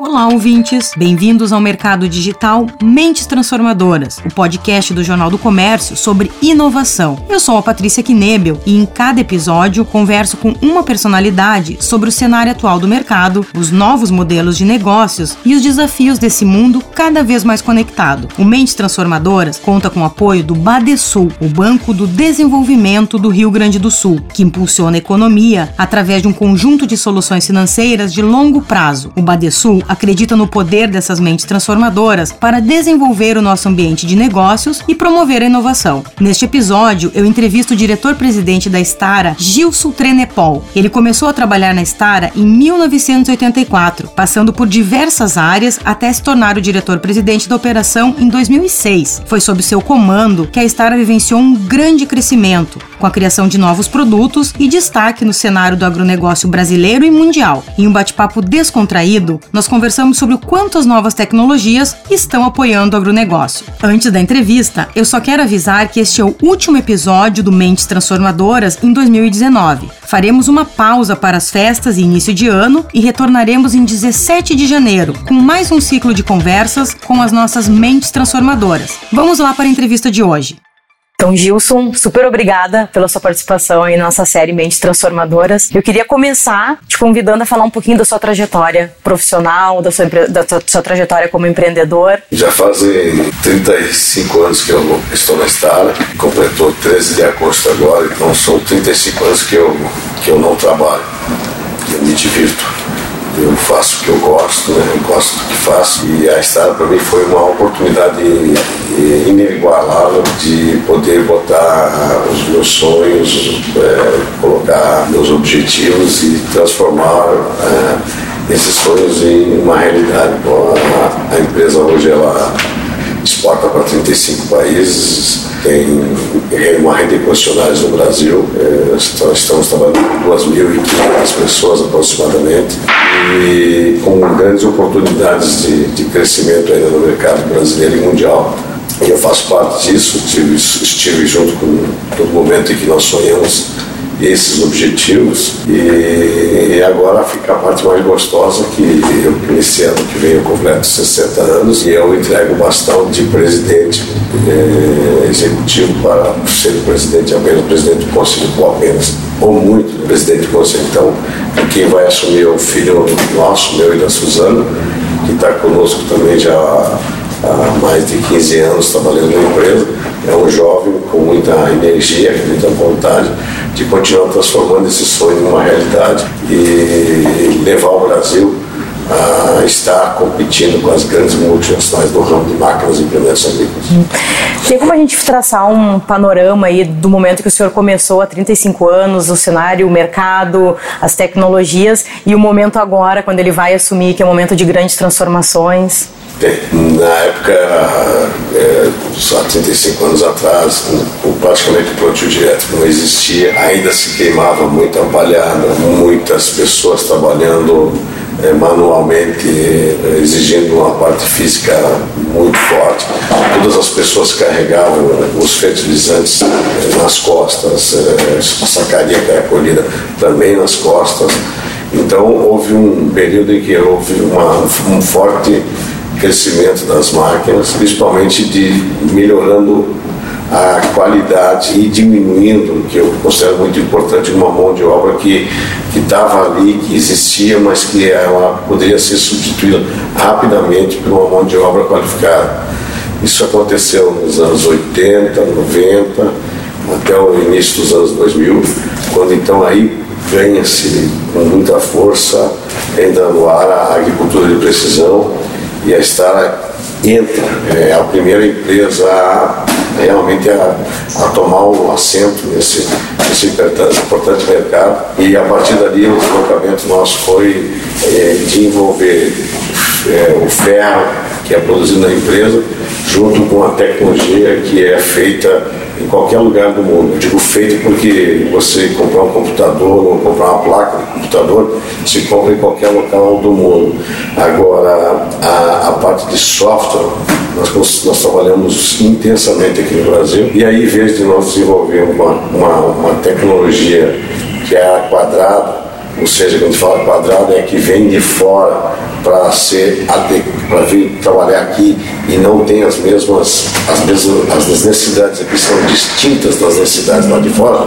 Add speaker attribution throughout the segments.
Speaker 1: Olá, ouvintes! Bem-vindos ao Mercado Digital Mentes Transformadoras, o podcast do Jornal do Comércio sobre inovação. Eu sou a Patrícia Knebel e em cada episódio converso com uma personalidade sobre o cenário atual do mercado, os novos modelos de negócios e os desafios desse mundo cada vez mais conectado. O Mentes Transformadoras conta com o apoio do Badesul, o Banco do Desenvolvimento do Rio Grande do Sul, que impulsiona a economia através de um conjunto de soluções financeiras de longo prazo. O Badesul acredita no poder dessas mentes transformadoras para desenvolver o nosso ambiente de negócios e promover a inovação. Neste episódio, eu entrevisto o diretor-presidente da Stara, Gilson Trenepol. Ele começou a trabalhar na Stara em 1984, passando por diversas áreas até se tornar o diretor-presidente da operação em 2006. Foi sob seu comando que a Stara vivenciou um grande crescimento, com a criação de novos produtos e destaque no cenário do agronegócio brasileiro e mundial. Em um bate-papo descontraído, nós conversamos sobre o quanto as novas tecnologias estão apoiando o agronegócio. Antes da entrevista, eu só quero avisar que este é o último episódio do Mentes Transformadoras em 2019. Faremos uma pausa para as festas e início de ano e retornaremos em 17 de janeiro com mais um ciclo de conversas com as nossas mentes transformadoras. Vamos lá para a entrevista de hoje. Então, Gilson, super obrigada pela sua participação na nossa série Mentes Transformadoras. Eu queria começar te convidando a falar um pouquinho da sua trajetória profissional, da sua, da sua, trajetória como empreendedor.
Speaker 2: Já fazem 35 anos que eu estou na Stara, completou 13 de agosto agora, então são 35 anos que eu, que eu não trabalho, eu me divirto eu faço o que eu gosto, né? eu gosto do que faço e a estrada para mim foi uma oportunidade inigualável de poder botar os meus sonhos, é, colocar meus objetivos e transformar é, esses sonhos em uma realidade. A, a empresa hoje ela exporta para 35 países, tem uma rede de concessionários no Brasil, é, estamos trabalhando com 2.500 pessoas aproximadamente e com grandes oportunidades de, de crescimento ainda no mercado brasileiro e mundial. Eu faço parte disso, estive, estive junto com todo momento em que nós sonhamos esses objetivos. E, agora fica a parte mais gostosa que eu nesse ano que vem eu completo 60 anos e eu entrego o bastão de presidente eh, executivo para ser presidente apenas presidente do conselho ou apenas ou muito presidente do conselho. Então quem vai assumir é o filho nosso, meu e da Suzana que está conosco também já há mais de 15 anos trabalhando na empresa é um jovem com muita energia, com muita vontade de continuar transformando esse sonho numa realidade e levar o Brasil a estar competindo com as grandes multinacionais do ramo de máquinas e implementos agrícolas.
Speaker 1: Tem como a gente traçar um panorama aí do momento que o senhor começou há 35 anos, o cenário, o mercado, as tecnologias e o momento agora, quando ele vai assumir, que é um momento de grandes transformações?
Speaker 2: Na época, é, há 35 anos atrás, praticamente o plantio direto não existia, ainda se queimava muita palhada, muitas pessoas trabalhando é, manualmente, é, exigindo uma parte física muito forte. Todas as pessoas carregavam os fertilizantes é, nas costas, é, a sacaria que era colhida também nas costas. Então houve um período em que houve uma, um forte crescimento das máquinas, principalmente de melhorando a qualidade e diminuindo, que eu considero muito importante, uma mão de obra que estava ali, que existia, mas que ela poderia ser substituída rapidamente por uma mão de obra qualificada. Isso aconteceu nos anos 80, 90, até o início dos anos 2000, quando então aí ganha-se com muita força, ainda no ar, a agricultura de precisão, e a Stara entra, é a primeira empresa a, realmente a, a tomar o assento nesse, nesse importante mercado e a partir dali o deslocamento nosso foi é, de envolver é, o ferro que é produzido na empresa junto com a tecnologia que é feita em qualquer lugar do mundo. Eu digo feito porque você comprar um computador ou comprar uma placa computador, se compra em qualquer local do mundo. Agora, a, a parte de software, nós, nós trabalhamos intensamente aqui no Brasil, e aí, em vez de nós desenvolver uma, uma, uma tecnologia que é quadrada, ou seja, quando fala quadrado é que vem de fora para ser para vir trabalhar aqui e não tem as mesmas as mesmas as necessidades aqui são distintas das necessidades lá de fora.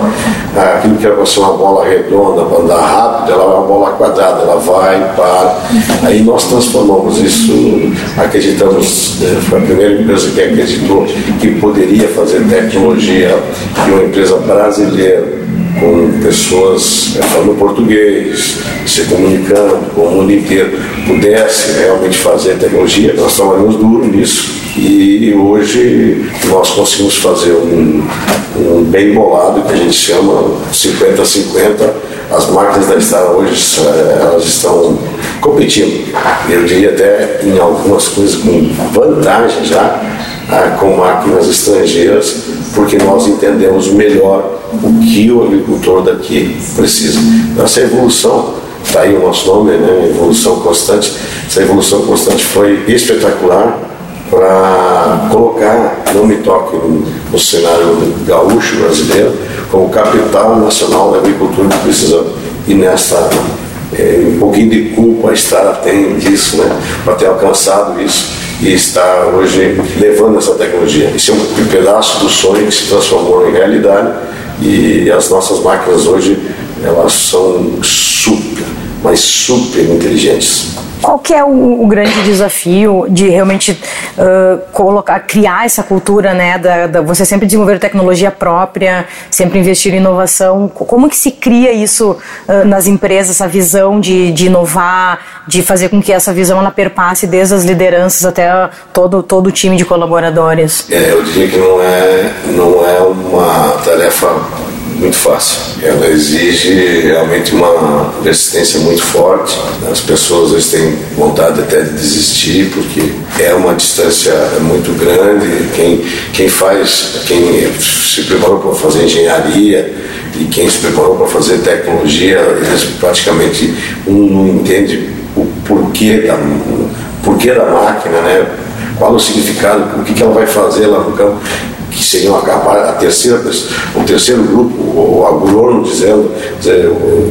Speaker 2: Ah, aquilo que era para ser uma bola redonda para andar rápido ela é uma bola quadrada ela vai para. Aí nós transformamos isso acreditamos né, foi a primeira empresa que acreditou que poderia fazer tecnologia de uma empresa brasileira com pessoas é, falando português, se comunicando com o mundo inteiro, pudesse realmente fazer tecnologia. Nós trabalhamos duro nisso e hoje nós conseguimos fazer um, um bem bolado que a gente chama 50-50. As máquinas da estrada hoje é, elas estão competindo, eu diria até em algumas coisas com vantagem já, ah, com máquinas estrangeiras, porque nós entendemos melhor o que o agricultor daqui precisa. Então, essa evolução, está aí o nosso nome, né? evolução constante, essa evolução constante foi espetacular para colocar, não me toque no, cenário gaúcho brasileiro, como capital nacional da agricultura que precisa. E nessa é, um pouquinho de culpa a estrada tem disso, né? para ter alcançado isso e está hoje levando essa tecnologia. Isso é um pedaço do sonho que se transformou em realidade e as nossas máquinas hoje elas são super, mas super inteligentes.
Speaker 1: Qual que é o, o, grande desafio de realmente uh, colocar, criar essa cultura, né? Da, da, você sempre desenvolver tecnologia própria, sempre investir em inovação. Como que se cria isso uh, nas empresas, essa visão de, de inovar, de fazer com que essa visão ela perpasse desde as lideranças até todo, todo o time de colaboradores?
Speaker 2: É, eu diria que não é, não é uma tarefa muito fácil. Ela exige realmente uma resistência muito forte. As pessoas vezes, têm vontade até de desistir porque é uma distância muito grande. Quem, quem faz, quem se preparou para fazer engenharia e quem se preparou para fazer tecnologia, eles praticamente um não entende o porquê da, o porquê da máquina, né? qual o significado, o que, que ela vai fazer lá no campo que seriam a, a terceira, o terceiro grupo, o agrônomo dizendo,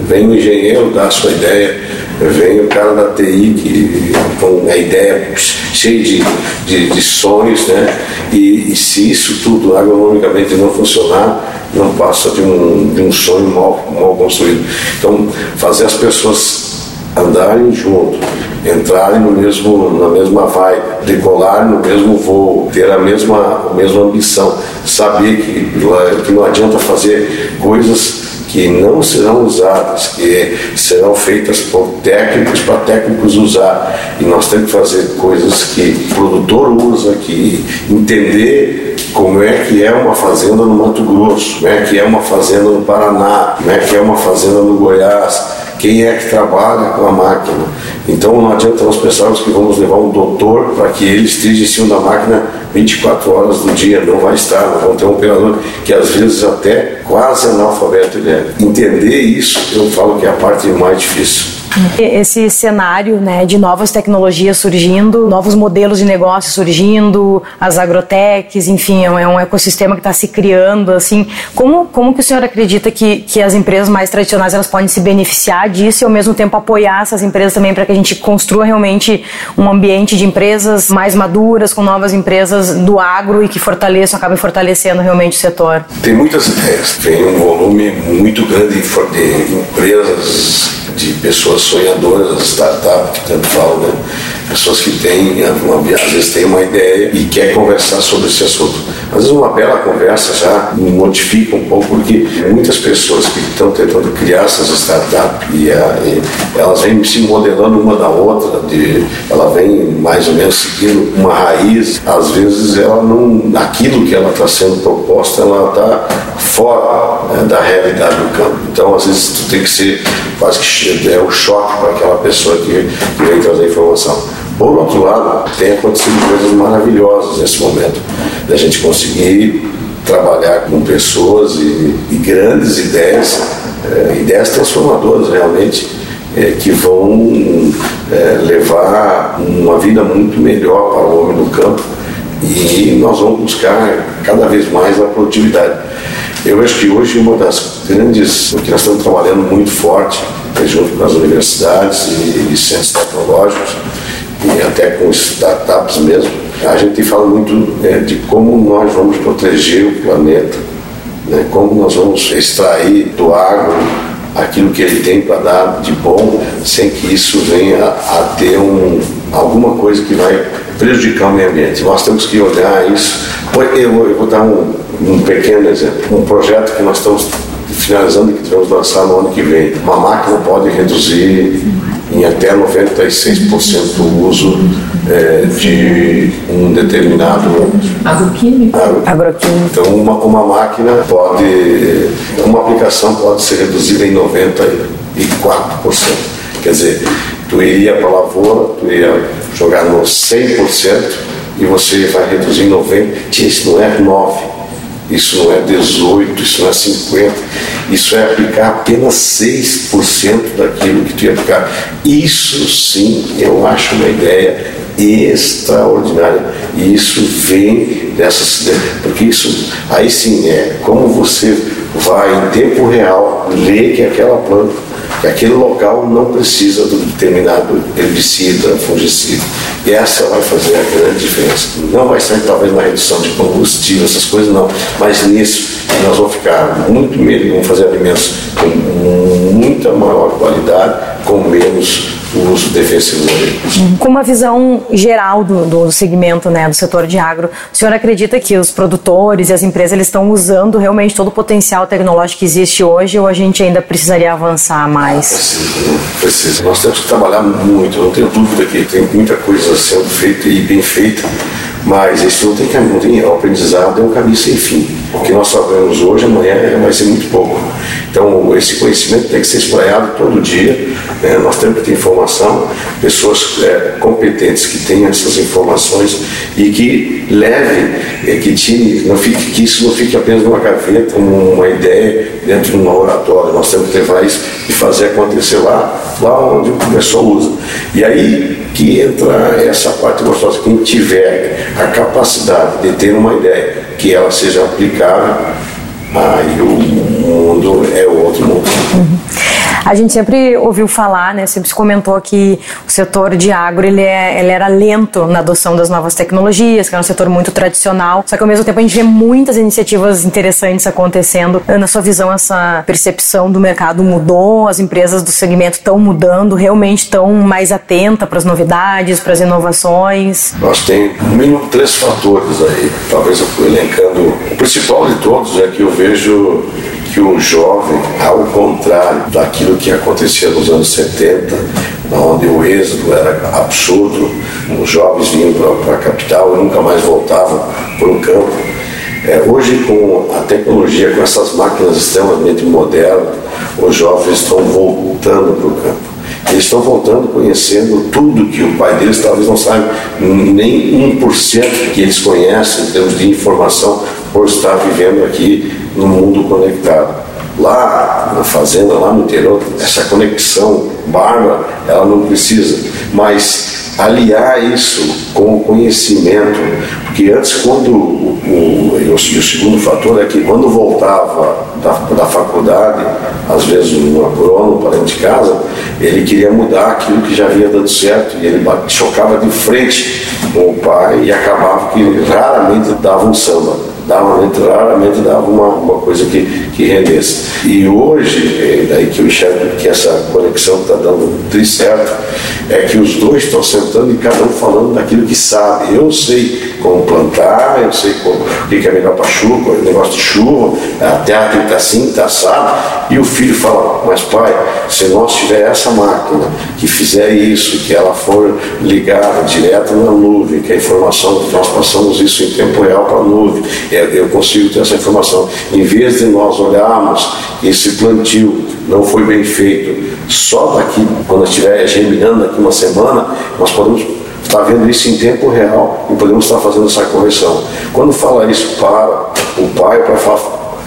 Speaker 2: vem o engenheiro dar a sua ideia, vem o cara da TI que, com a ideia cheia de, de, de sonhos, né? E, e, se isso tudo agronomicamente não funcionar, não passa de um, de um sonho mal, mal construído. Então, fazer as pessoas andarem junto, entrarem no mesmo, na mesma vibe, decolar no mesmo voo, ter a mesma, a mesma ambição, saber que, que não adianta fazer coisas que não serão usadas, que serão feitas por técnicos para técnicos usar. E nós temos que fazer coisas que o produtor usa, que entender como é que é uma fazenda no Mato Grosso, como é que é uma fazenda no Paraná, como é que é uma fazenda no Goiás quem é que trabalha com a máquina. Então não adianta nós pensarmos que vamos levar um doutor para que ele esteja em cima da máquina 24 horas do dia, não vai estar, nós vamos ter um operador que às vezes até quase analfabeto ele é. Entender isso, eu falo que é a parte mais difícil.
Speaker 1: Esse cenário né, de novas tecnologias surgindo, novos modelos de negócio surgindo, as agrotechs, enfim, é um ecossistema que está se criando. Assim, como, como que o senhor acredita que, que as empresas mais tradicionais elas podem se beneficiar disso e ao mesmo tempo apoiar essas empresas também para que a gente construa realmente um ambiente de empresas mais maduras, com novas empresas do agro e que fortaleçam, acabem fortalecendo realmente o setor?
Speaker 2: Tem muitas ideias, tem um volume muito grande de empresas de pessoas sonhadoras, startup, que tanto falam, né? Pessoas que têm, às vezes têm uma ideia e quer conversar sobre esse assunto. Às vezes uma bela conversa já modifica um pouco, porque muitas pessoas que estão tentando criar essas startups, e, e elas vêm se modelando uma da outra, de, ela vem mais ou menos seguindo uma raiz, às vezes ela não, aquilo que ela está sendo proposta, ela está fora né, da realidade do campo. Então, às vezes, tu tem que ser quase que é o choque para aquela pessoa que, que vem trazer informação. Por outro lado, tem acontecido coisas maravilhosas nesse momento, da gente conseguir trabalhar com pessoas e, e grandes ideias, é, ideias transformadoras realmente, é, que vão é, levar uma vida muito melhor para o homem do campo E nós vamos buscar cada vez mais a produtividade. Eu acho que hoje uma das grandes, que nós estamos trabalhando muito forte, junto com as universidades e, e centros tecnológicos, e até com startups mesmo, a gente fala muito é, de como nós vamos proteger o planeta, né, como nós vamos extrair do agro aquilo que ele tem para dar de bom, sem que isso venha a ter um, alguma coisa que vai prejudicar o meio ambiente. Nós temos que olhar isso. Eu, eu vou dar um, um pequeno exemplo. Um projeto que nós estamos finalizando que devemos lançar no ano que vem. Uma máquina pode reduzir em até 96% o uso é, de um determinado
Speaker 3: agroquímico.
Speaker 2: agroquímico. Então, uma, uma máquina pode, uma aplicação pode ser reduzida em 94%. Quer dizer, tu iria para a lavoura, tu ia jogar no 100% e você vai reduzir em 90%. Isso não é 9% isso não é 18, isso não é 50, isso é aplicar apenas 6% daquilo que tu ia aplicar. Isso sim eu acho uma ideia extraordinária. E isso vem dessas. Porque isso aí sim é como você vai em tempo real ler que aquela planta que aquele local não precisa do determinado herbicida, fungicida. E essa vai fazer a grande diferença. Não vai ser talvez na redução de combustível, essas coisas não, mas nisso nós vamos ficar muito melhor, vamos fazer alimentos com muita maior qualidade, com menos o uso defensivo
Speaker 1: Com uma visão geral do, do segmento, né, do setor de agro, o senhor acredita que os produtores e as empresas eles estão usando realmente todo o potencial tecnológico que existe hoje ou a gente ainda precisaria avançar mais?
Speaker 2: Precisa, precisa. Nós temos que trabalhar muito, não tenho dúvida que tem muita coisa sendo feita e bem feita, mas isso não tem caminho, não tem, o aprendizado é um caminho sem fim. O que nós sabemos hoje, amanhã vai ser muito pouco. Então, esse conhecimento tem que ser espraiado todo dia. Né? Nós temos que ter informação, pessoas é, competentes que tenham essas informações e que levem, é, que, tire, não fique, que isso não fique apenas numa gaveta, uma ideia dentro de um laboratório. Nós temos que levar isso e fazer acontecer lá, lá onde o pessoal usa. E aí que entra essa parte gostosa. Quem tiver a capacidade de ter uma ideia que ela seja aplicável, aí o mundo é outro mundo. Uhum.
Speaker 1: A gente sempre ouviu falar, né, sempre se comentou que o setor de agro ele, é, ele era lento na adoção das novas tecnologias, que era um setor muito tradicional. Só que ao mesmo tempo a gente vê muitas iniciativas interessantes acontecendo. Na sua visão, essa percepção do mercado mudou? As empresas do segmento estão mudando? Realmente estão mais atentas para as novidades, para as inovações?
Speaker 2: Nós temos no mínimo três fatores aí. Talvez eu estou elencando. O principal de todos é que eu vejo que o jovem, ao contrário daquilo que acontecia nos anos 70, onde o êxodo era absurdo, os jovens vinham para a capital e nunca mais voltavam para o campo. É, hoje, com a tecnologia, com essas máquinas extremamente modernas, os jovens estão voltando para o campo. Eles estão voltando conhecendo tudo que o pai deles talvez não saiba, nem 1% que eles conhecem em termos de informação por estar vivendo aqui no mundo conectado. Lá na fazenda, lá no interior, essa conexão bárbara, ela não precisa, mas aliar isso com o conhecimento, porque antes quando o, o, e o segundo fator é que quando voltava da, da faculdade, às vezes um agrônomo para dentro de casa, ele queria mudar aquilo que já havia dado certo e ele chocava de frente com o pai e acabava que raramente dava um samba dava, raramente dava uma, uma coisa que, que rendesse. E hoje, é daí que eu enxergo que essa conexão está dando tudo certo, é que os dois estão sentando e cada um falando daquilo que sabe. Eu sei como plantar, eu sei como, o que é melhor para chuva, o negócio de chuva, a terra tem que estar assim, está assado. E o filho fala, mas pai, se nós tiver essa máquina que fizer isso, que ela for ligada direto na nuvem, que a informação, nós passamos isso em tempo real para a nuvem, eu consigo ter essa informação. Em vez de nós olharmos esse plantio não foi bem feito, só daqui, quando estiver germinando daqui uma semana, nós podemos estar vendo isso em tempo real e podemos estar fazendo essa correção. Quando fala isso para o pai, para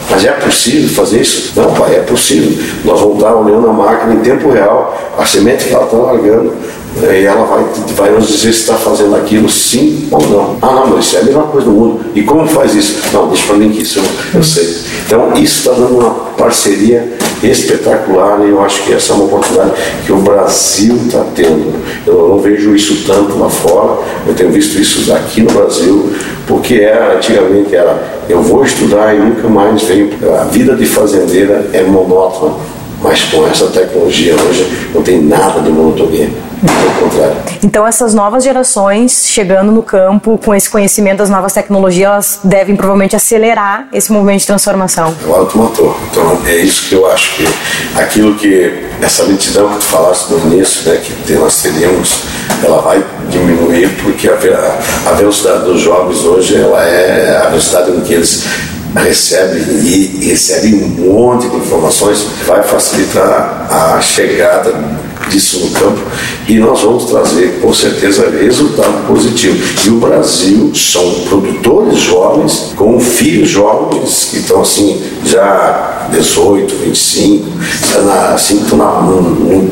Speaker 2: mas é possível fazer isso? Não, pai, é possível. Nós vamos estar olhando a máquina em tempo real, a semente que ela está largando, né, e ela vai, vai nos dizer se está fazendo aquilo sim ou não. Ah, não, mas isso é a mesma coisa do mundo. E como faz isso? Não, deixa para mim que isso eu, eu sei. Então, isso está dando uma parceria espetacular e eu acho que essa é uma oportunidade que o Brasil está tendo. Eu não vejo isso tanto lá fora, eu tenho visto isso aqui no Brasil, porque era, antigamente era eu vou estudar e nunca mais venho. A vida de fazendeira é monótona, mas com essa tecnologia hoje não tem nada de monotonia.
Speaker 1: Então essas novas gerações chegando no campo com esse conhecimento das novas tecnologias, elas devem provavelmente acelerar esse movimento de transformação.
Speaker 2: Claro, tu matou. Então é isso que eu acho que aquilo que essa lentidão que tu falaste no início, né, que nós teríamos, ela vai diminuir porque a, a velocidade dos jogos hoje ela é a velocidade em que eles recebe e recebe um monte de informações, vai facilitar a chegada disso no campo e nós vamos trazer com certeza resultado positivo. E o Brasil são produtores jovens, com filhos jovens que estão assim já 18, 25, assim, estão na,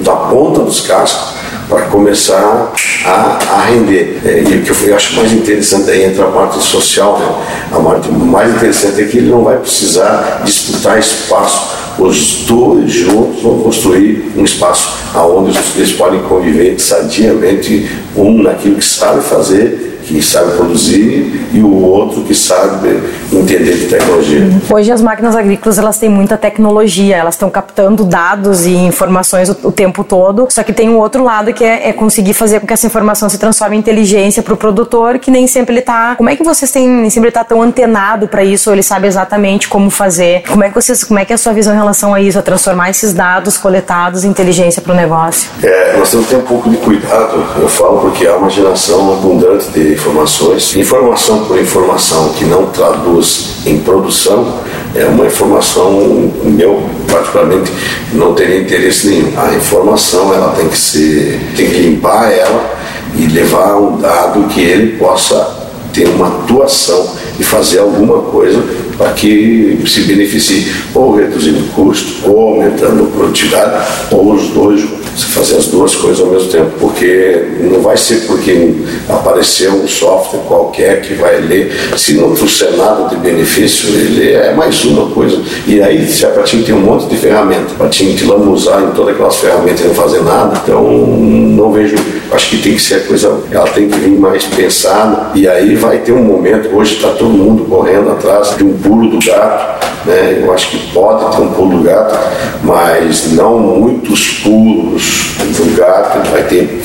Speaker 2: na ponta dos cascos para começar a, a render. É, e o que eu acho mais interessante aí entra a parte social, né? a parte mais interessante é que ele não vai precisar disputar espaço. Os dois juntos vão construir um espaço onde eles podem conviver sadiamente, um naquilo que sabe fazer que sabe produzir e o outro que sabe entender de tecnologia.
Speaker 1: Hoje as máquinas agrícolas elas têm muita tecnologia, elas estão captando dados e informações o, o, tempo todo. Só que tem um outro lado que é, é conseguir fazer com que essa informação se transforme em inteligência para o produtor, que nem sempre ele está. Como é que vocês têm nem sempre está tão antenado para isso? Ou ele sabe exatamente como fazer? Como é que vocês, como é que é a sua visão em relação a isso, a transformar esses dados coletados em inteligência para o negócio?
Speaker 2: É, nós temos que ter um pouco de cuidado. Eu falo porque há uma geração abundante de informações. Informação por informação que não traduz em produção é uma informação, eu particularmente não teria interesse nenhum. A informação ela tem que ser, tem que limpar ela e levar um dado que ele possa ter uma atuação e fazer alguma coisa para que se beneficie, ou reduzindo custo, ou aumentando produtividade, ou os dois você fazer as duas coisas ao mesmo tempo, porque não vai ser porque apareceu um software qualquer que vai ler, se não trouxer nada de benefício, ele é mais uma coisa. E aí, a Patinho tem um monte de ferramenta, a Patinho te lambuzar em todas aquelas ferramentas e não fazer nada, então não vejo, acho que tem que ser a coisa, ela tem que vir mais pensada, e aí vai ter um momento, hoje está todo mundo correndo atrás de um pulo do gato, né? eu acho que pode ter um pulo do gato, mas não muitos pulos do gato, vai ter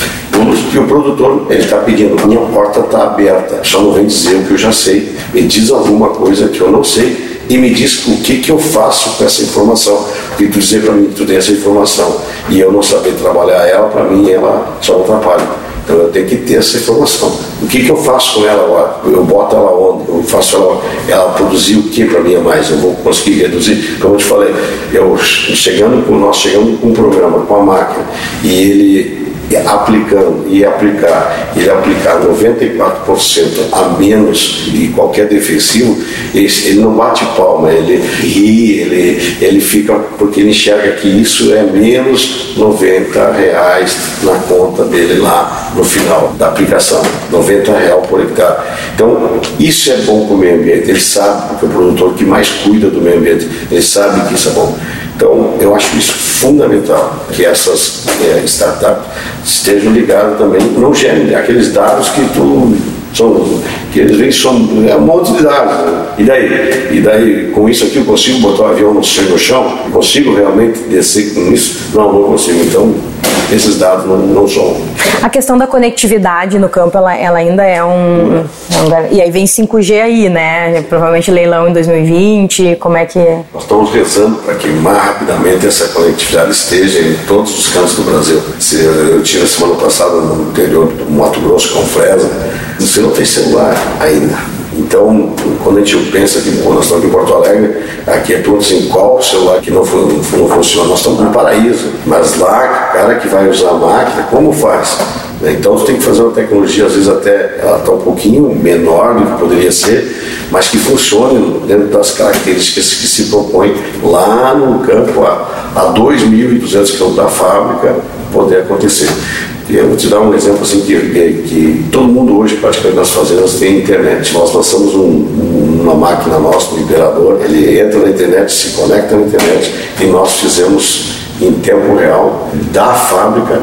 Speaker 2: e o produtor ele está pedindo, minha porta está aberta, só não vem dizer o que eu já sei, me diz alguma coisa que eu não sei e me diz o que, que eu faço com essa informação. Porque tu dizer para mim que tu tem essa informação e eu não saber trabalhar ela, para mim ela só atrapalha. Então eu tenho que ter essa informação. O que, que eu faço com ela agora? Eu boto ela onde? Eu faço ela, ela produzir o que para mim a mais? Eu vou conseguir reduzir? Como eu te falei, eu chegando com, nós chegamos com um programa, com a máquina, e ele aplicando e aplicar, ele aplicar 94% a menos de qualquer defensivo, ele, ele não bate palma, ele ri, ele, ele fica, porque ele enxerga que isso é menos 90 reais na conta dele lá no final da aplicação, 90 reais por hectare. Então, isso é bom para o meio ambiente, ele sabe, porque o produtor que mais cuida do meio ambiente, ele sabe que isso é bom. Então, eu acho isso fundamental, que essas é, startups estejam ligadas também, não gerem aqueles dados que tu são, que eles vêm são é um monte de dados. E daí? E daí, com isso aqui eu consigo botar o avião no chão? Consigo realmente descer com isso? Não, não consigo. Então, esses dados não, não são.
Speaker 1: A questão da conectividade no campo, ela, ela ainda é um, é um, E aí vem 5G aí, né? Provavelmente leilão em 2020, como é que...
Speaker 2: Nós estamos rezando para que mais rapidamente essa conectividade esteja em todos os cantos do Brasil. Eu tive a semana passada no interior do Mato Grosso, com Fresa, você não tem celular ainda então, quando a gente pensa que nós estamos em Porto Alegre, aqui é tudo assim, qual celular que não, não funciona? Nós estamos no paraíso, mas lá, o cara que vai usar a máquina, como faz? Então, você tem que fazer uma tecnologia, às vezes até ela está um pouquinho menor do que poderia ser, mas que funcione dentro das características que se propõe lá no campo, a, a 2.200 quilômetros da fábrica, poder acontecer. Eu vou te dar um exemplo assim que, que, que, todo mundo hoje, praticamente nas fazendas, tem internet. Nós lançamos um, uma máquina nossa, um liberador, ele entra na internet, se conecta na internet e nós fizemos em tempo real da fábrica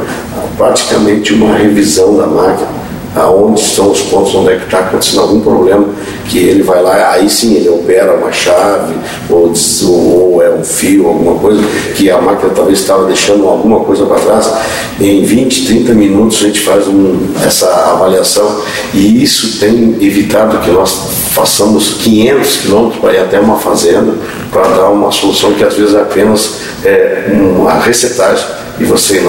Speaker 2: praticamente uma revisão da máquina aonde estão os pontos onde é que está acontecendo algum problema, que ele vai lá, aí sim ele opera uma chave, ou, ou é um fio, alguma coisa, que a máquina talvez estava deixando alguma coisa para trás. Em 20, 30 minutos a gente faz um, essa avaliação e isso tem evitado que nós façamos 500 quilômetros para ir até uma fazenda para dar uma solução que às vezes é apenas é, uma recetagem e você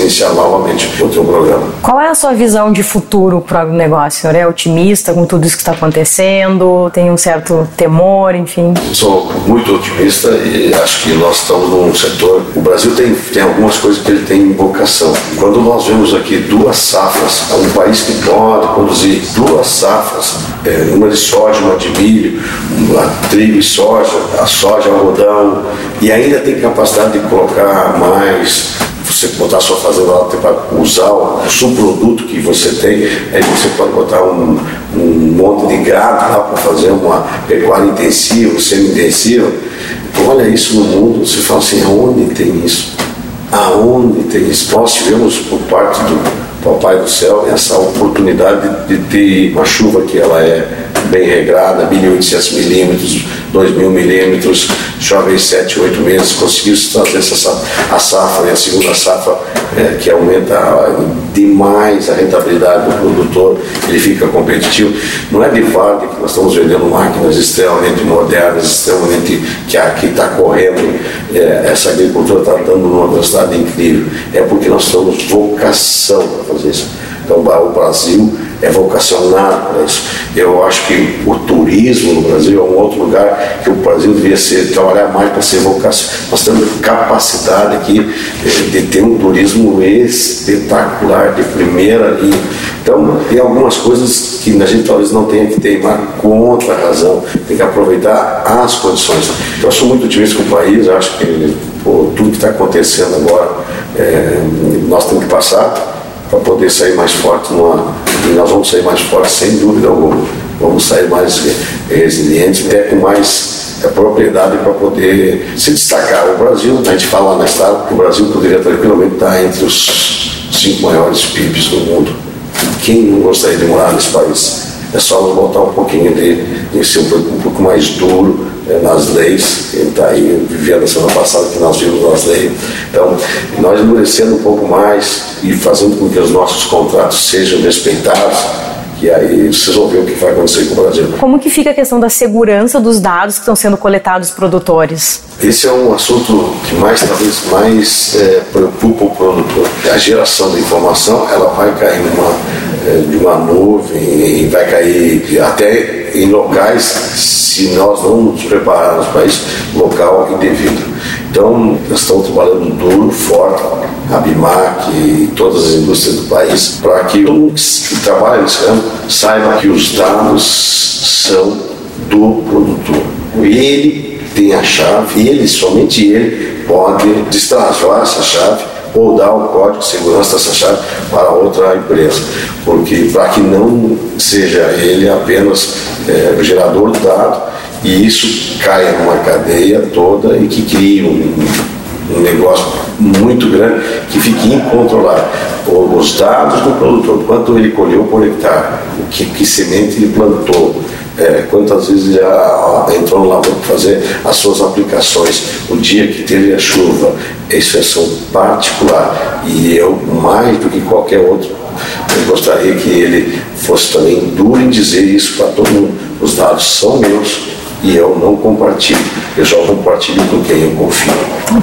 Speaker 2: iniciar novamente o teu programa.
Speaker 1: Qual é a sua visão de futuro para o negócio? senhor é otimista com tudo isso que está acontecendo? Tem um certo temor, enfim?
Speaker 2: Sou muito otimista e acho que nós estamos num setor... O Brasil tem, tem algumas coisas que ele tem vocação. Quando nós vemos aqui duas safras, um país que pode produzir duas safras, é, uma de soja, uma de milho, uma trigo e soja, a soja, algodão, e ainda tem capacidade de colocar mais você botar sua fazenda lá para usar o subproduto que você tem, aí você pode botar um, um monte de gado lá para fazer uma pecuária intensiva, semi-intensiva. Olha isso no mundo, você fala assim, aonde tem isso? Aonde tem isso? Nós tivemos por parte Papai do Céu essa oportunidade de, ter uma chuva que ela é bem regrada, 1.800 milímetros, 2.000 milímetros, chove em 7, 8 meses, conseguiu trazer essa, a safra a segunda safra é, que aumenta demais a rentabilidade do produtor, ele fica competitivo. Não é de farda que nós estamos vendendo máquinas extremamente modernas, extremamente que aqui está correndo, é, essa agricultura está dando uma velocidade incrível. É porque nós temos vocação para fazer isso. Então o Brasil é vocacionado para isso. Eu acho que o turismo no Brasil é um outro lugar que o Brasil devia ser, trabalhar mais para ser vocacionado. Nós temos capacidade aqui eh, de ter um turismo espetacular, de primeira linha. Então, tem algumas coisas que a gente talvez não tenha que teimar contra a razão, tem que aproveitar as condições. Então, eu sou muito otimista com o país, acho que pô, tudo que está acontecendo agora, é, nós temos que passar para poder sair mais forte numa, e nós vamos sair mais fortes sem dúvida alguma. Vamos sair mais resilientes, até com mais é, propriedade para poder se destacar. O Brasil, a gente fala na estrada, o Brasil poderia tranquilamente estar entre os cinco maiores PIBs do mundo. Quem não gostaria de morar nesse país? É só botar um pouquinho de, de ser um, pouco mais duro nas leis. Ele está aí vivendo a semana passada que nós vimos nas leis. Então, nós endurecendo um pouco mais e fazendo com que os nossos contratos sejam respeitados, e aí vocês vão ver o que vai acontecer com o Brasil.
Speaker 1: Como que fica a questão da segurança dos dados que estão sendo coletados produtores?
Speaker 2: Esse é um assunto que mais talvez mais é, preocupa o produtor. A geração da informação ela vai cair numa, é, de uma nuvem e vai cair até em locais se nós não nos prepararmos para isso, local indevido. Então, nós estamos trabalhando duro, forte, a BIMAC e todas as indústrias do país, para que todo mundo que trabalha nesse ramo saiba que os dados são do produtor. Ele tem a chave, ele, somente ele, pode destravar essa chave ou dar o código de segurança dessa chave para outra empresa, porque para que não seja ele apenas é, gerador do dado e isso caia numa cadeia toda e que crie um, um negócio muito grande que fique incontrolável. Os dados do produtor, quanto ele colheu por hectare, o que, que semente ele plantou, é, quantas vezes já entrou lavoura para fazer as suas aplicações, o dia que teve a chuva, isso é são particular. E eu, mais do que qualquer outro, eu gostaria que ele fosse também duro em dizer isso para todo mundo. Os dados são meus, e eu não compartilho. Eu só compartilho com quem eu confio.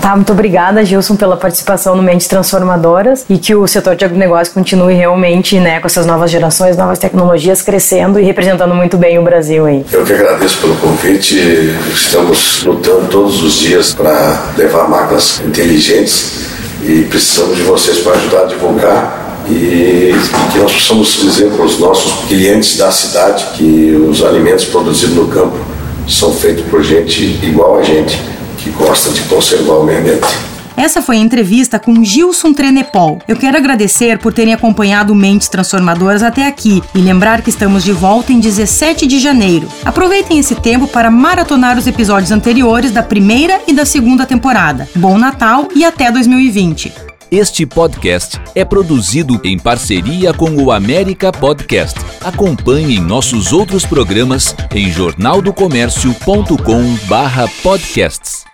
Speaker 1: Tá, muito obrigada, Gilson, pela participação no Mentes Transformadoras e que o setor de agronegócio continue realmente né, com essas novas gerações, novas tecnologias crescendo e representando muito bem o Brasil aí.
Speaker 2: Eu que agradeço pelo convite. Estamos lutando todos os dias para levar máquinas inteligentes e precisamos de vocês para ajudar a divulgar e que nós possamos dizer para os nossos clientes da cidade que os alimentos produzidos no campo são feitos por gente igual a gente, que gosta de conservar o meio ambiente.
Speaker 1: Essa foi a entrevista com Gilson Trenepol. Eu quero agradecer por terem acompanhado Mentes Transformadoras até aqui e lembrar que estamos de volta em 17 de janeiro. Aproveitem esse tempo para maratonar os episódios anteriores da primeira e da segunda temporada. Bom Natal e até 2020.
Speaker 3: Este podcast é produzido em parceria com o América Podcast. Acompanhe nossos outros programas em jornaldocomércio.com/podcasts.